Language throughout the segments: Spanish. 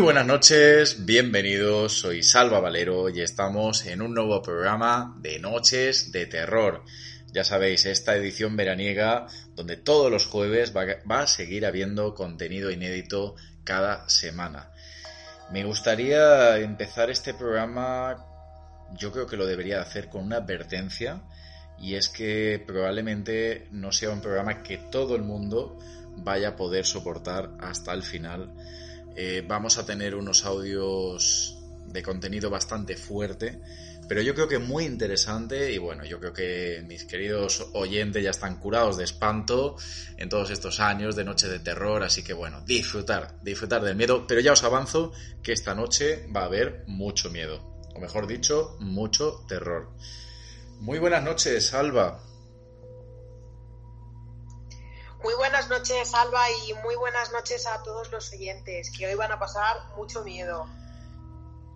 Buenas noches, bienvenidos, soy Salva Valero y estamos en un nuevo programa de Noches de Terror. Ya sabéis, esta edición veraniega donde todos los jueves va, a seguir habiendo contenido inédito cada semana. Me gustaría empezar este programa, yo creo que lo debería hacer con una advertencia y es que probablemente no sea un programa que todo el mundo vaya a poder soportar hasta el final eh, vamos a tener unos audios de contenido bastante fuerte, pero yo creo que muy interesante y bueno, yo creo que mis queridos oyentes ya están curados de espanto en todos estos años de noche de terror, así que bueno, disfrutar, disfrutar del miedo, pero ya os avanzo que esta noche va a haber mucho miedo, o mejor dicho, mucho terror. Muy buenas noches, Alba. Muy buenas noches, Alba, y muy buenas noches a todos los oyentes, que hoy van a pasar mucho miedo.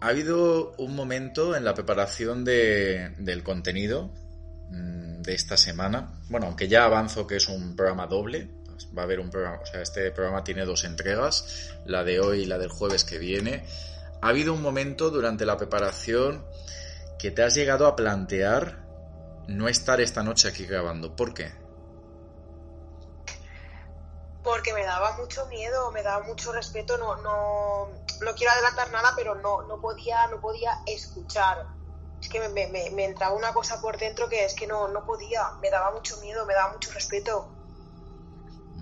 Ha habido un momento en la preparación del contenido mm, de esta semana. Bueno, aunque ya avanzo que es un programa doble, va a haber un programa, o sea, este programa tiene dos entregas, la de hoy y la del jueves que viene. Ha habido un momento durante la preparación que te has llegado a plantear no estar esta noche aquí grabando. ¿Por qué? Porque me daba mucho miedo, me daba mucho respeto, no, no, no quiero adelantar nada, pero no, no podía, no podía escuchar. Es que me, me, me, entraba una cosa por dentro que es que no, no podía, me daba mucho miedo, me daba mucho respeto.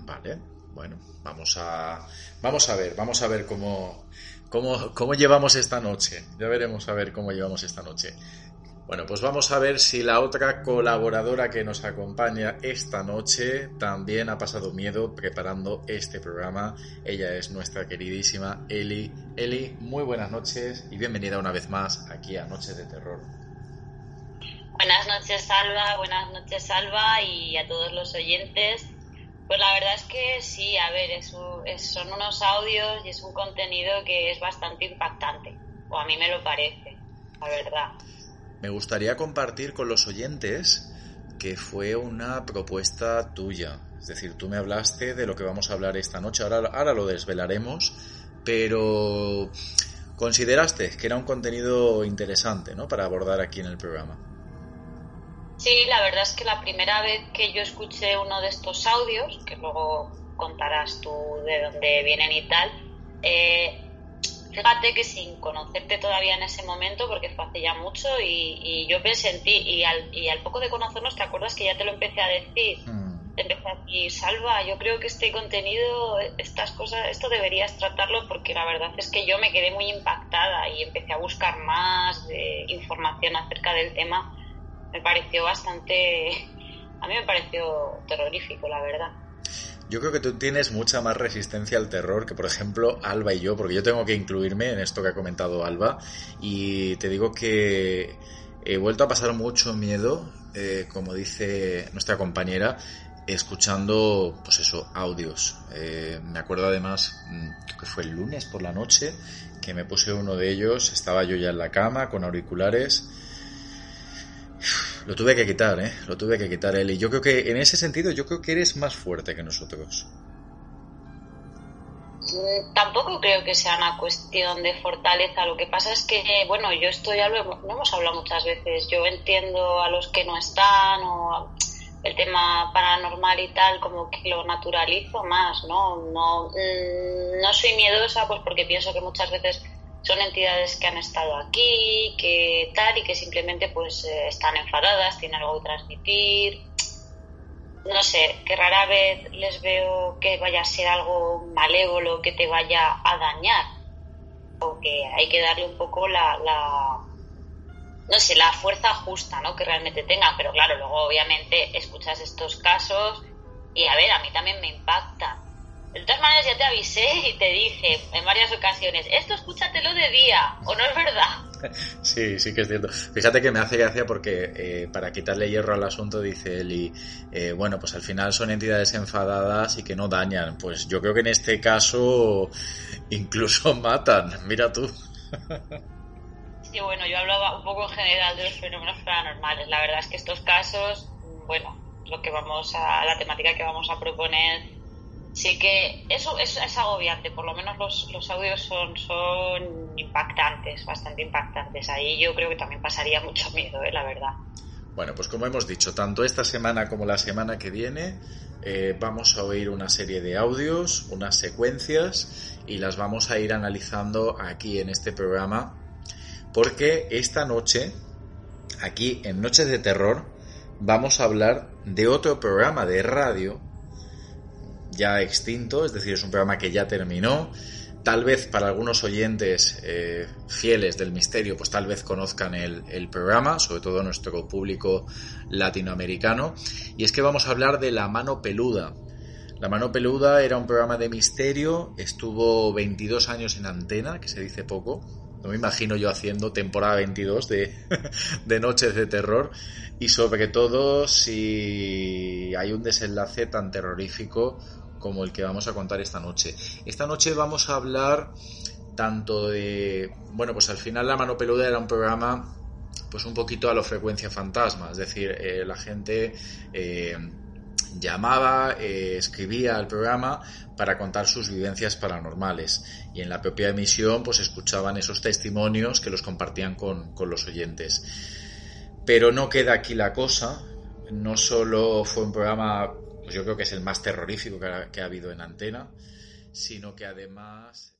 Vale, bueno, vamos a, vamos a ver, vamos a ver cómo, cómo, cómo llevamos esta noche. Ya veremos a ver cómo llevamos esta noche. Bueno, pues vamos a ver si la otra colaboradora que nos acompaña esta noche también ha pasado miedo preparando este programa. Ella es nuestra queridísima Eli. Eli, muy buenas noches y bienvenida una vez más aquí a Noche de Terror. Buenas noches, Salva. Buenas noches, Salva, y a todos los oyentes. Pues la verdad es que sí, a ver, son unos audios y es un contenido que es bastante impactante, o a mí me lo parece, la verdad me gustaría compartir con los oyentes que fue una propuesta tuya. Es decir, tú me hablaste de lo que vamos a hablar esta noche, ahora, ahora lo desvelaremos, pero consideraste que era un contenido interesante ¿no? para abordar aquí en el programa. Sí, la verdad es que la primera vez que yo escuché uno de estos audios, que luego contarás tú de dónde vienen y tal, eh, fíjate que sin conocerte todavía en ese momento, porque fue hace ya mucho, y, yo pensé en ti, y al, y al, poco de conocernos, ¿te acuerdas que ya te lo empecé a decir? Mm. Te empecé a decir, Salva, yo creo que este contenido, estas cosas, esto deberías tratarlo porque la verdad es que yo me quedé muy impactada y empecé a buscar más de información acerca del tema. Me pareció bastante, a mí me pareció terrorífico, la verdad. Yo creo que tú tienes mucha más resistencia al terror que, por ejemplo, Alba y yo, porque yo tengo que incluirme en esto que ha comentado Alba. Y te digo que he vuelto a pasar mucho miedo, eh, como dice nuestra compañera, escuchando, pues eso, audios. Eh, me acuerdo además, mm, que fue el lunes por la noche, que me puse uno de ellos, estaba yo ya en la cama con auriculares. Lo tuve que quitar, ¿eh? Lo tuve que quitar. Y yo creo que en ese sentido, yo creo que eres más fuerte que nosotros. Tampoco creo que sea una cuestión de fortaleza. Lo que pasa es que, bueno, yo esto ya lo hemos, hemos hablado muchas veces. Yo entiendo a los que no están o el tema paranormal y tal, como que lo naturalizo más, ¿no? No, mm, no soy miedosa, pues porque pienso que muchas veces son entidades que han estado aquí, que tal, y que simplemente pues eh, están enfadadas, tienen algo que transmitir. No sé, que rara vez les veo que vaya a ser algo malévolo que te vaya a dañar. O que hay que darle un poco la, la no sé, la fuerza justa, ¿no? Que realmente tengan. Pero claro, luego obviamente escuchas estos casos y a ver, a mí también me impacta. De todas maneras ya te avisé y te dije en varias ocasiones, esto escúchatelo de día, ¿o no es verdad? Sí, sí que es cierto. Fíjate que me hace gracia porque eh, para quitarle hierro al asunto dice y eh, bueno, pues al final son entidades enfadadas y que no dañan. Pues yo creo que en este caso incluso matan, mira tú. Sí, bueno, yo hablaba un poco en general de los fenómenos paranormales. La verdad es que estos casos, bueno, lo que vamos a, la temática que vamos a proponer, sí que eso es, agobiante, por lo menos los, los audios son, son impactantes, bastante impactantes. Ahí yo creo que también pasaría mucho miedo, ¿eh? la verdad. Bueno, pues como hemos dicho, tanto esta semana como la semana que viene eh, vamos a oír una serie de audios, unas secuencias y las vamos a ir analizando aquí en este programa porque esta noche, aquí en Noches de Terror, vamos a hablar de otro programa de radio ya extinto, es decir, es un programa que ya terminó. Tal vez para algunos oyentes eh, fieles del misterio, pues tal vez conozcan el, programa, sobre todo nuestro público latinoamericano. Y es que vamos a hablar de La Mano Peluda. La Mano Peluda era un programa de misterio, estuvo 22 años en antena, que se dice poco, no me imagino yo haciendo temporada 22 de, de Noches de Terror y sobre todo si hay un desenlace tan terrorífico como el que vamos a contar esta noche. Esta noche vamos a hablar tanto de... Bueno, pues al final La Mano Peluda era un programa pues un poquito a la frecuencia fantasma, es decir, eh, la gente... Eh, llamaba, eh, escribía al programa para contar sus vivencias paranormales y en la propia emisión pues escuchaban esos testimonios que los compartían con, con los oyentes. Pero no queda aquí la cosa, no solo fue un programa, pues yo creo que es el más terrorífico que ha, habido en antena, sino que además...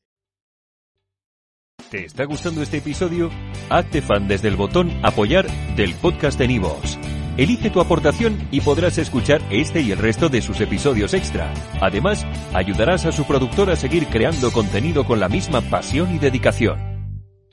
¿Te está gustando este episodio? Hazte fan desde el botón apoyar del podcast de Nivos. Elige tu aportación y podrás escuchar este y el resto de sus episodios extra. Además, ayudarás a su productor a seguir creando contenido con la misma pasión y dedicación.